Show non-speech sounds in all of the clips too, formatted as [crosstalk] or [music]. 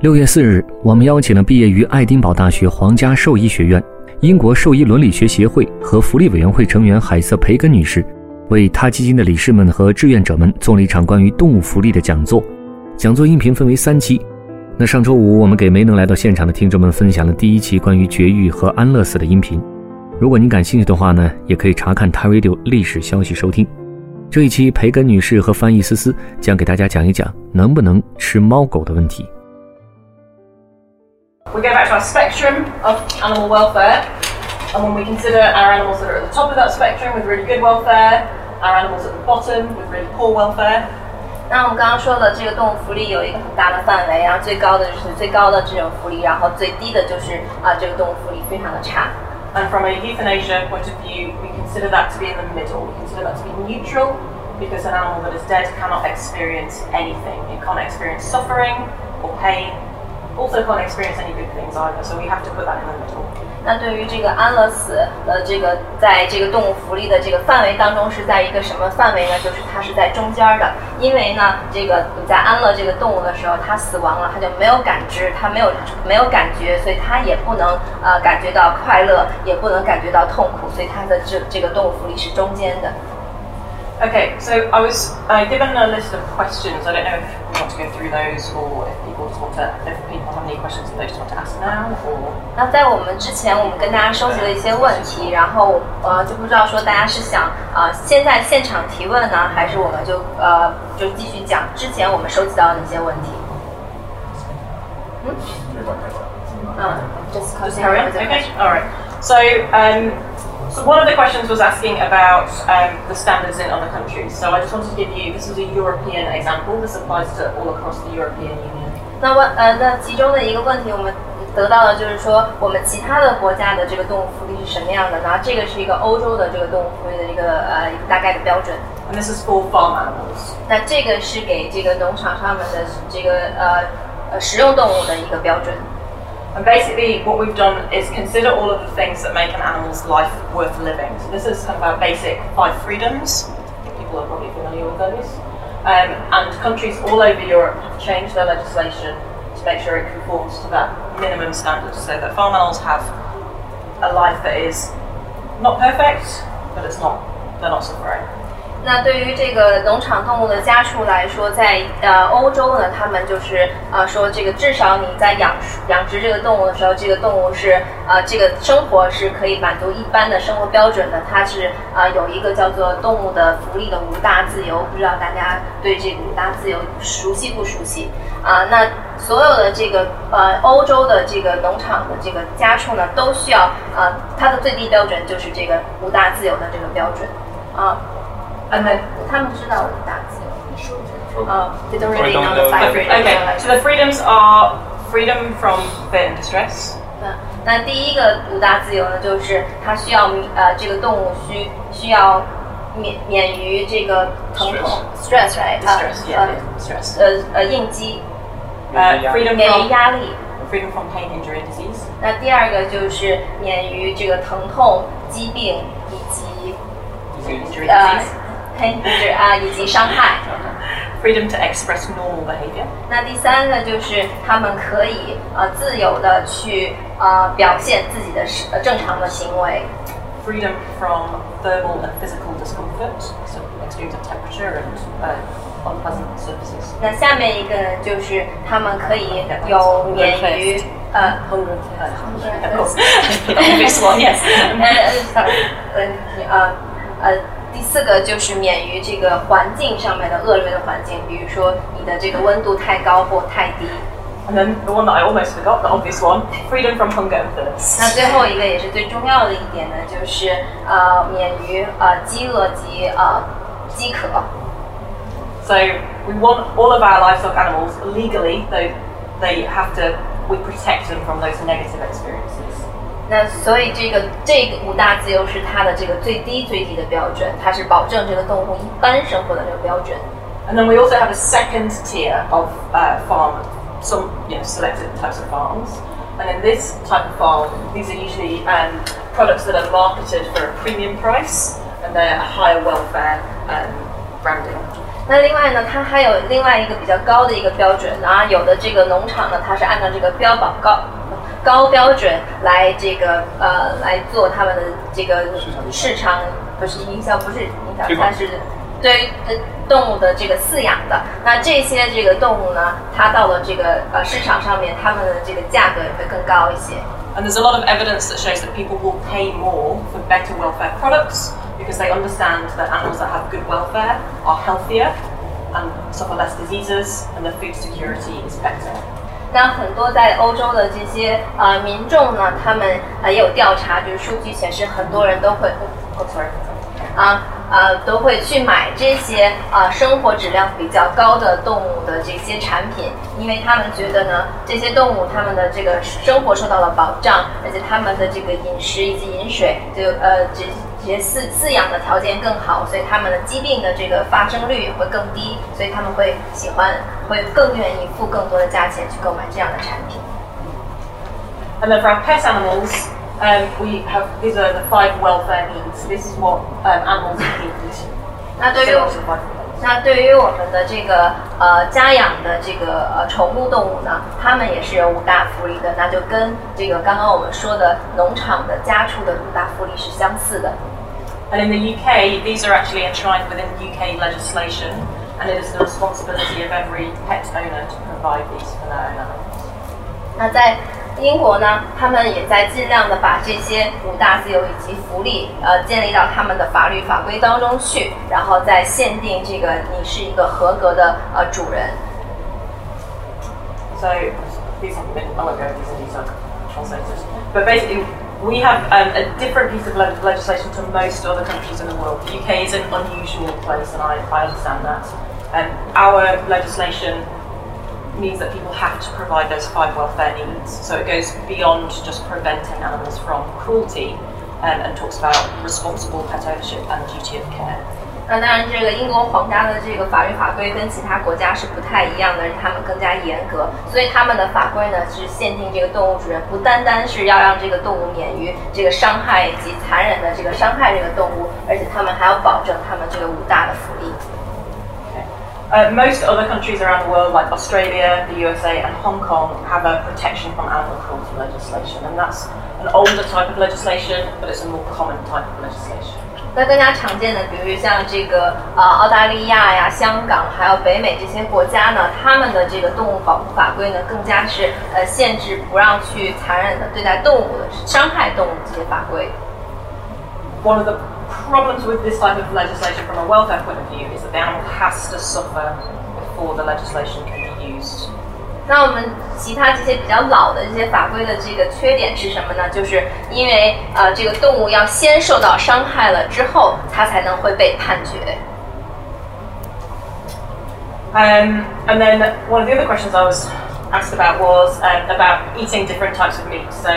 六月四日，我们邀请了毕业于爱丁堡大学皇家兽医学院、英国兽医伦理学协会和福利委员会成员海瑟·培根女士，为他基金的理事们和志愿者们做了一场关于动物福利的讲座。讲座音频分为三期。那上周五，我们给没能来到现场的听众们分享了第一期关于绝育和安乐死的音频。如果您感兴趣的话呢，也可以查看 t Radio 历史消息收听。这一期，培根女士和翻译思思将给大家讲一讲能不能吃猫狗的问题。We go back to our spectrum of animal welfare, and when we consider our animals that are at the top of that spectrum with really good welfare, our animals at the bottom with really poor welfare. 那我们刚刚说的这个动物福利有一个很大的范围，然后最高的就是最高的这种福利，然后最低的就是啊这个动物福利非常的差。And from a euthanasia point of view, we consider that to be in the middle. We consider that to be neutral because an animal that is dead cannot experience anything. It can't experience suffering or pain also can't experience any good things either. So we have to put that in the middle. 那对于这个安乐死的这个，在这个动物福利的这个范围当中，是在一个什么范围呢？就是它是在中间的。因为呢，这个在安乐这个动物的时候，它死亡了，它就没有感知，它没有没有感觉，所以它也不能呃感觉到快乐，也不能感觉到痛苦，所以它的这这个动物福利是中间的。Okay, so I was uh, given a list of questions. I don't know if you want to go through those, or if people just want to, if people have any questions that they just want to ask now, or. 那在我们之前，我们跟大家收集了一些问题，然后呃，就不知道说大家是想啊、呃、现在现场提问呢，还是我们就呃就继续讲之前我们收集到的那些问题。嗯。嗯，just carry on. Okay, all right. So um. So one of the questions was asking about um, the standards in other countries. So I just wanted to give you, this is a European example. This applies to all across the European Union. 那问呃，那其中的一个问题，我们得到的就是说，我们其他的国家的这个动物福利是什么样的？然后这个是一个欧洲的这个动物福利的一个呃一个大概的标准。And this is for farm animals. 那这个是给这个农场上面的这个呃呃食用动物的一个标准。 And basically, what we've done is consider all of the things that make an animal's life worth living. So this is kind of our basic five freedoms. People are probably familiar with those. Um, and countries all over Europe have changed their legislation to make sure it conforms to that minimum standard, so that farm animals have a life that is not perfect, but it's not they're not suffering. 那对于这个农场动物的家畜来说，在呃欧洲呢，他们就是呃说这个至少你在养养殖这个动物的时候，这个动物是呃这个生活是可以满足一般的生活标准的。它是呃有一个叫做动物的福利的五大自由，不知道大家对这个五大自由熟悉不熟悉？啊，那所有的这个呃欧洲的这个农场的这个家畜呢，都需要呃它的最低标准就是这个五大自由的这个标准啊。And then 他们知道五大自由。Uh, they don't really know the five freedoms. Okay, so the freedoms are freedom from fear and distress. 嗯，那第一个五大自由呢，就是它需要呃这个动物需需要免免于这个疼痛 stress right distress yeah stress 呃呃应激呃 freedom 免于压力 freedom from pain injury and disease 那第二个就是免于这个疼痛疾病以及呃 pain injury 啊以及伤害 freedom to express normal behavior 那第三个就是他们可以呃自由的去呃表现自己的呃正常的行为 freedom from thermal and physical discomfort so extremes of temperature and uh, unpleasant surfaces 那下面一个呢就是他们可以有免于呃 hunger of course [laughs] obvious one yes [laughs] 呃呃呃 第四个就是免于这个环境上面的恶劣的环境，比如说你的这个温度太高或太低。 And then the one that I almost forgot, the obvious one, freedom from hunger and thirst. 那最后一个也是最重要的一点呢，就是呃免于呃饥饿及呃饥渴。 So we want all of our livestock animals legally, they they have to we protect them from those negative experiences. 那所以这个这个五大自由是它的这个最低最低的标准，它是保证这个动物一般生活的这个标准。 And then we also have a second tier of uh, farm, some you know, selected types of farms. And in this type of farm, these are usually um, products that are marketed for a premium price and they're a higher welfare um, branding. 那另外呢，它还有另外一个比较高的一个标准，然后有的这个农场呢，它是按照这个标榜高 高标准来这个呃来做他们的这个市场不是营销，不是营销，它是对于呃动物的这个饲养的。那这些这个动物呢，它到了这个呃市场上面，它们的这个价格也会更高一些。 And there's a lot of evidence that shows that people will pay more for better welfare products because they understand that animals that have good welfare are healthier and suffer less diseases and their food security is better. 那很多在欧洲的这些呃民众呢，他们呃也有调查，就是数据显示，很多人都会，哦，sorry，啊呃都会去买这些啊生活质量比较高的动物的这些产品，因为他们觉得呢，这些动物它们的这个生活受到了保障，而且它们的这个饮食以及饮水就呃这。这些饲饲养的条件更好，所以他们的疾病的这个发生率也会更低，所以他们会喜欢，会更愿意付更多的价钱去购买这样的产品。 And then for our pet animals, um, we have these are the five welfare needs. This is what um, animals need. [laughs] 那对于 So lots of life. 那对于我们的这个呃家养的这个呃宠物动物呢，它们也是有五大福利的，那就跟这个刚刚我们说的农场的家畜的五大福利是相似的。 And in the UK, these are actually enshrined within UK legislation, and it is the responsibility of every pet owner to provide these for their own animals. 那在英国呢，他们也在尽量的把这些五大自由以及福利，呃，建立到他们的法律法规当中去，然后再限定这个你是一个合格的呃主人。 So these haven't been, I won't go over these in detail, translated. But basically, we have um, a different piece of le- legislation to most other countries in the world. The UK is an unusual place, and I, I understand that. And our legislation means that people have to provide those five welfare needs. So it goes beyond just preventing animals from cruelty um, and talks about responsible pet ownership and duty of care. 那当然，这个英国皇家的这个法律法规跟其他国家是不太一样的，他们更加严格，所以他们的法规呢是限定这个动物主人不单单是要让这个动物免于这个伤害以及残忍的这个伤害这个动物，而且他们还要保证他们这个五大的福利。 Uh, most other countries around the world, like Australia, the USA, and Hong Kong, have a protection from animal cruelty legislation, and that's an older type of legislation, but it's a more common type of legislation. 那更加常见的，比如像这个呃澳大利亚呀、香港，还有北美这些国家呢，他们的这个动物保护法规呢，更加是呃限制不让去残忍的对待动物的、伤害动物这些法规。 One of the problems with this type of legislation from a welfare point of view is that the animal has to suffer before the legislation can be used. 那我们其他这些比较老的这些法规的这个缺点是什么呢？就是因为呃这个动物要先受到伤害了之后，它才能会被判决。 Um, and then one of the other questions I was asked about was um, about eating different types of meat. So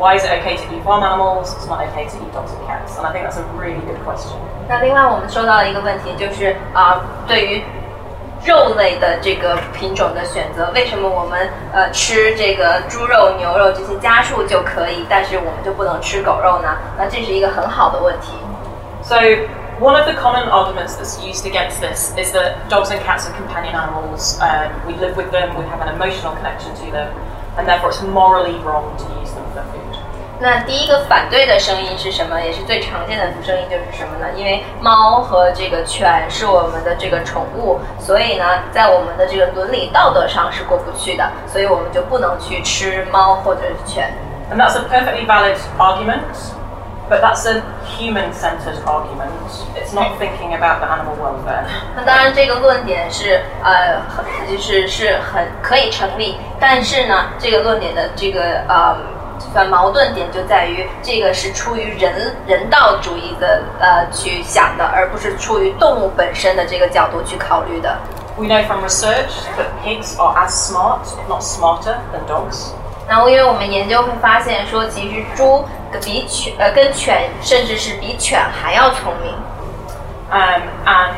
why is it okay to eat farm animals? It's not okay to eat dogs and cats. And I think that's a really good question. 那另外我们收到了一个问题，就是啊、对于肉类的这个品种的选择，为什么我们呃吃这个猪肉、牛肉这些家畜就可以，但是我们就不能吃狗肉呢？那这是一个很好的问题。 So one of the common arguments that's used against this is that dogs and cats are companion animals. Um, we live with them, we have an emotional connection to them, and therefore it's morally wrong to use them for food. 那第一个反对的声音是什么？也是最常见的声音就是什么呢？因为猫和这个犬是我们的这个宠物，所以呢，在我们的这个伦理道德上是过不去的，所以我们就不能去吃猫或者是犬。And that's a perfectly valid argument, but that's a human centered argument. It's not thinking about the animal welfare. 那当然，这个论点是呃，很就是是很可以成立，但是呢，这个论点的这个呃。反矛盾点就在于，这个是出于人人道主义的呃去想的，而不是出于动物本身的这个角度去考虑的。We know from research that pigs are as smart, if not smarter, than dogs. 然后，因为我们研究会发现说，其实猪比犬呃跟犬甚至是比犬还要聪明。Um, and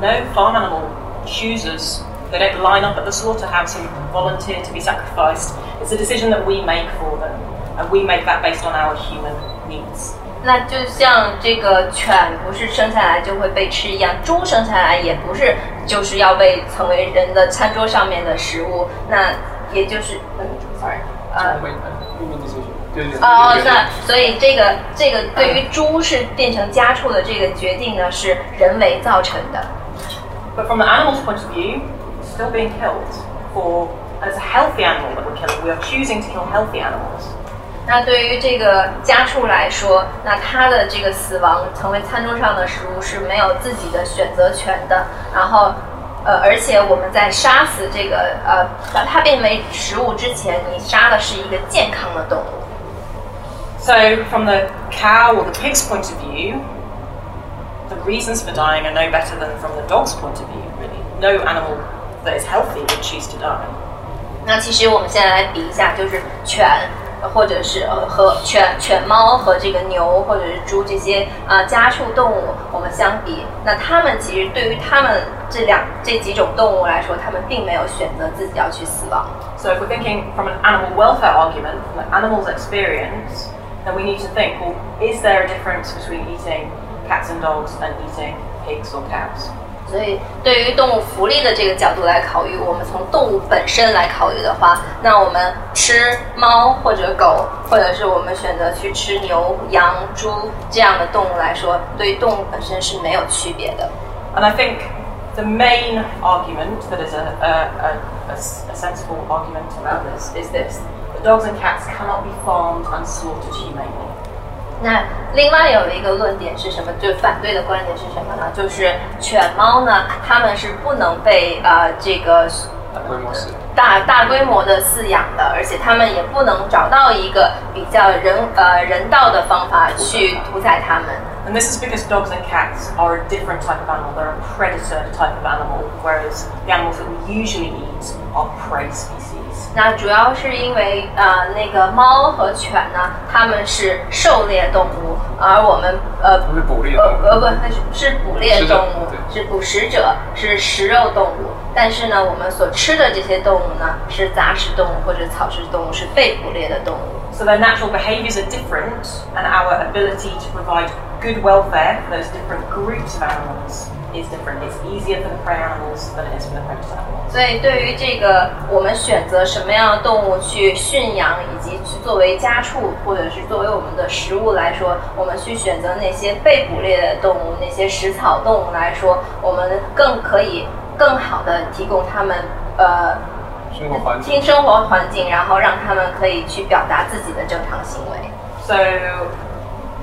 no farm animal chooses. They don't line up at the slaughterhouse and volunteer to be sacrificed. It's a decision that we make for them, and we make that based on our human needs. 那就像这个犬不是生下来就会被吃一样，猪生下来也不是就是要被成为人的餐桌上面的食物。那也就是，嗯，sorry，呃，哦，那所以这个这个对于猪是变成家畜的这个决定呢，是人为造成的。 But from the animal's point of view, it's still being killed. For and it's a healthy animal that we're killing. We are choosing to kill healthy animals. 那对于这个家畜来说，那它的这个死亡成为餐桌上的食物是没有自己的选择权的。然后，呃，而且我们在杀死这个呃把它变为食物之前，你杀的是一个健康的动物。 So, from the cow or the pig's point of view, the reasons for dying are no better than from the dog's point of view, really. No animal that is healthy would choose to die. 那其实我们现在来比一下，就是犬，呃 或者是呃和犬、犬猫和这个牛或者是猪这些啊、呃家畜动物，我们相比，那它们其实对于它们这两这几种动物来说，它们并没有选择自己要去死亡。 So, if we're thinking from an animal welfare argument, from the animal's experience, then we need to think well, is there a difference between eating cats and dogs and eating pigs or cows? 所以，对于动物福利的这个角度来考虑，我们从动物本身来考虑的话，那我们吃猫或者狗，或者是我们选择去吃牛、羊、猪这样的动物来说，对于动物本身是没有区别的。 And I think the main argument that is a, a, a, a s- a sensible argument around this is this that dogs and cats cannot be farmed and slaughtered humanely. 那另外有一个论点是什么？就反对的观点是什么呢？就是犬猫呢，它们是不能被呃这个大大规模的饲养的，而且它们也不能找到一个比较人呃人道的方法去屠宰它们。And this is because dogs and cats are a different type of animal. They're a predator type of animal, whereas the animals that we usually eat are prey species. 那主要是因为呃那个猫和犬呢，它们是狩猎动物，而我们呃它们是捕猎呃动物呃不那是是捕猎动物，是捕食者，是食肉动物。但是呢，我们所吃的这些动物呢，是杂食动物或者草食动物，是被捕猎的动物。So their natural behaviours are different, and our ability to provide good welfare for those different groups of animals is different. It's easier for the prey animals than it is for the predator animals. 所以，对于这个我们选择什么样的动物去驯养，以及去作为家畜或者是作为我们的食物来说，我们去选择那些被捕猎的动物、那些食草动物来说，我们更可以更好的提供它们呃生活环境新生活环境，然后让他们可以去表达自己的正常行为。So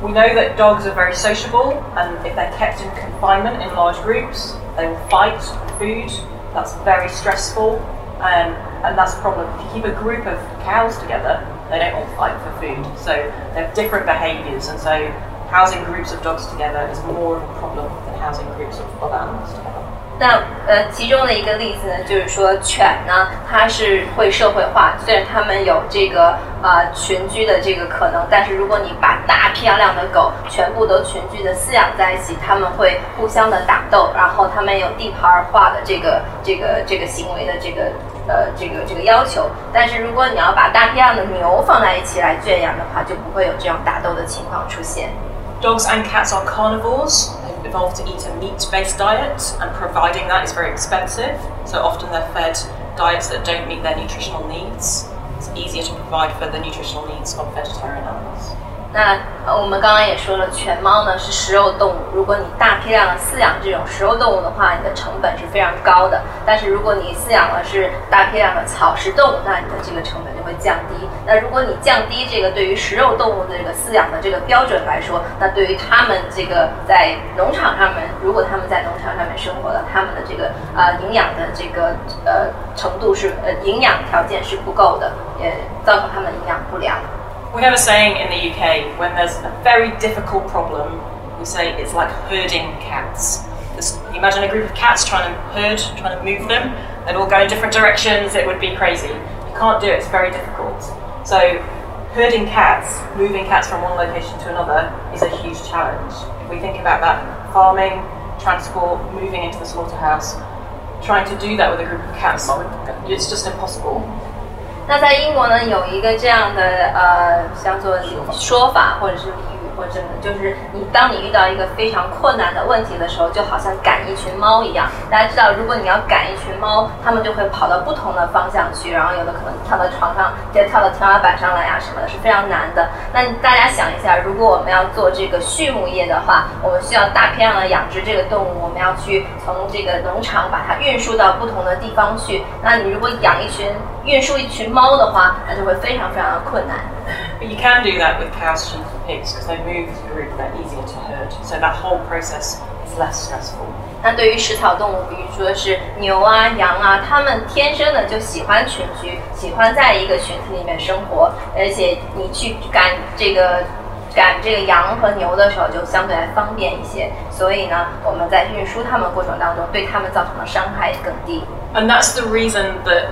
we know that dogs are very sociable, and if they're kept in confinement in large groups, they will fight for food. That's very stressful, um, and that's a problem. If you keep a group of cows together, they don't all fight for food. So they have different behaviours, and so housing groups of dogs together is more of a problem than housing groups of other animals together. 那呃，其中的一个例子呢，就是说犬呢，它是会社会化，虽然它们有这个呃群居的这个可能，但是如果你把大批量的狗全部都群居的饲养在一起，它们会互相的打斗，然后它们有地盘化的这个这个这个行为的这个呃这个这个要求。但是如果你要把大批量的牛放在一起来圈养的话，就不会有这种打斗的情况出现。Dogs and cats are carnivores. Evolved to eat a meat-based diet, and providing that is very expensive. So often they're fed diets that don't meet their nutritional needs. It's easier to provide for the nutritional needs of vegetarian animals. 那我们刚刚也说了，犬猫呢是食肉动物。如果你大批量的饲养这种食肉动物的话，你的成本是非常高的。但是如果你饲养的是大批量的草食动物，那你的这个成本就会降低。那如果你降低这个对于食肉动物的这个饲养的这个标准来说，那对于他们这个在农场上面，如果他们在农场上面生活的，他们的这个呃营养的这个呃程度是呃营养条件是不够的，也造成他们营养不良。We have a saying in the UK when there's a very difficult problem, we say it's like herding cats. Imagine a group of cats trying to herd, trying to move them. They'd all go in different directions. It would be crazy. You can't do it. It's very difficult. So herding cats, moving cats from one location to another, is a huge challenge. If we think about that, farming, transport, moving into the slaughterhouse, trying to do that with a group of cats, it's just impossible. 那在英国呢，有一个这样的呃，叫做说法或者是俚语。或者就是你，当你遇到一个非常困难的问题的时候，就好像赶一群猫一样。大家知道，如果你要赶一群猫，它们就会跑到不同的方向去，然后有的可能跳到床上，再跳到天花板上来呀，什么的，是非常难的。那大家想一下，如果我们要做这个畜牧业的话，我们需要大批量的养殖这个动物，我们要去从这个农场把它运输到不同的地方去。那你如果养一群、运输一群猫的话，那就会非常非常的困难。But you can do that with cows, sheep, and pigs because they move as a group, they're easier to herd. So that whole process is less stressful. 那对于食草动物，比如说是牛啊、羊啊，它们天生的就喜欢群居，喜欢在一个群体里面生活，而且你去赶这个赶这个羊和牛的时候，就相对来方便一些。所以呢，我们在运输它们过程当中，对它们造成的伤害更低。And that's the reason that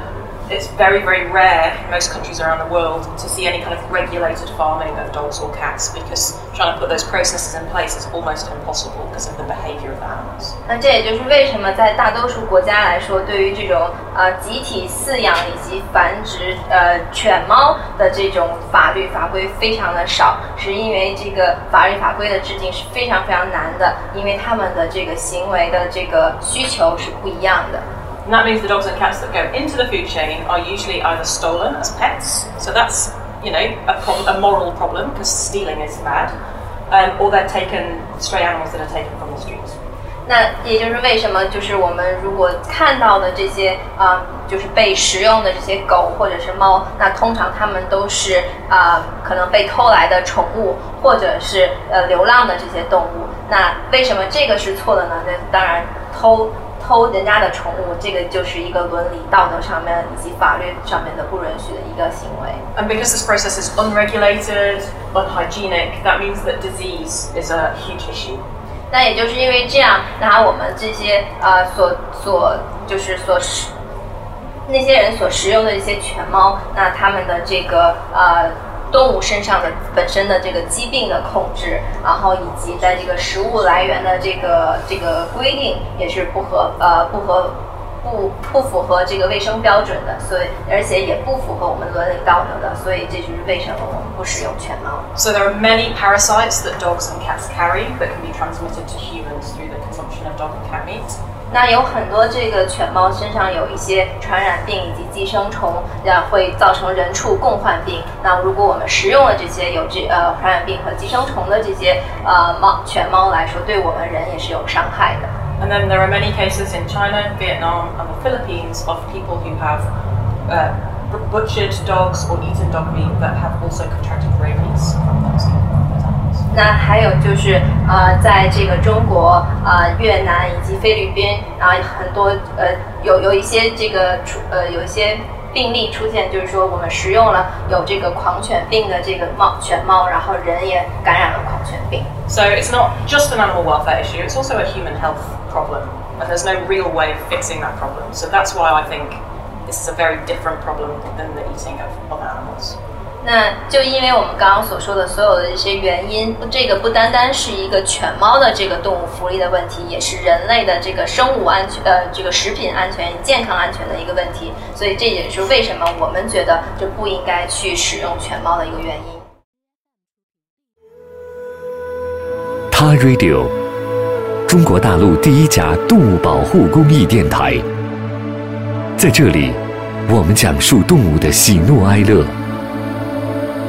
it's very, very rare in most countries around the world to see any kind of regulated farming of dogs or cats because trying to put those processes in place is almost impossible because of the behavior of the animals. 那这也就是为什么在大多数国家来说，对于这种呃集体饲养以及繁殖呃犬猫的这种法律法规非常的少，是因为这个法律法规的制定是非常非常难的，因为他们的这个行为的这个需求是不一样的。 and that means the dogs and cats that go into the food chain are usually either stolen as pets, so that's you know a, pro- a moral problem because stealing is bad, um, or they're taken stray animals that are taken from the streets. 那也就是为什么，就是我们如果看到的这些啊、呃，就是被食用的这些狗或者是猫，那通常它们都是啊、呃，可能被偷来的宠物，或者是呃流浪的这些动物。那为什么这个是错的呢？那当然偷 偷人家的宠物，这个就是一个伦理道德上面以及法律上面的不允许的一个行为。And because this process is unregulated, unhygienic, that means that disease is a huge issue. 那也就是因为这样，那我们这些呃所所就是所食那些人所食用的这些犬猫，那他们的这个呃。动物身上的本身的这个疾病的控制，然后以及在这个食物来源的这个这个规定也是不合呃不合不不符合这个卫生标准的，所以而且也不符合我们伦理道德的，所以这就是为什么我们不使用犬猫。So there are many parasites that dogs and cats carry that can be transmitted to humans through the consumption of dog and cat meat. 那有很多这个犬猫身上有一些传染病以及寄生虫，呃，会造成人畜共患病。那如果我们食用了这些有这呃传染病和寄生虫的这些呃猫犬猫来说，对我们人也是有伤害的。And then there are many cases in China, Vietnam, and the Philippines of people who have uh, butchered dogs or eaten dog meat that have also contracted rabies from those. 那还有就是，呃，在这个中国、呃越南以及菲律宾，然后很多呃有有一些这个出呃有一些病例出现，就是说我们食用了有这个狂犬病的这个猫犬猫，然后人也感染了狂犬病。So it's not just an animal welfare issue; it's also a human health problem, and there's no real way of fixing that problem. So that's why I think this is a very different problem than the eating of, of animals. 那就因为我们刚刚所说的所有的这些原因，这个不单单是一个犬猫的这个动物福利的问题，也是人类的这个生物安全呃这个食品安全、健康安全的一个问题。所以这也是为什么我们觉得就不应该去使用犬猫的一个原因。他 Radio，中国大陆第一家动物保护公益电台，在这里，我们讲述动物的喜怒哀乐。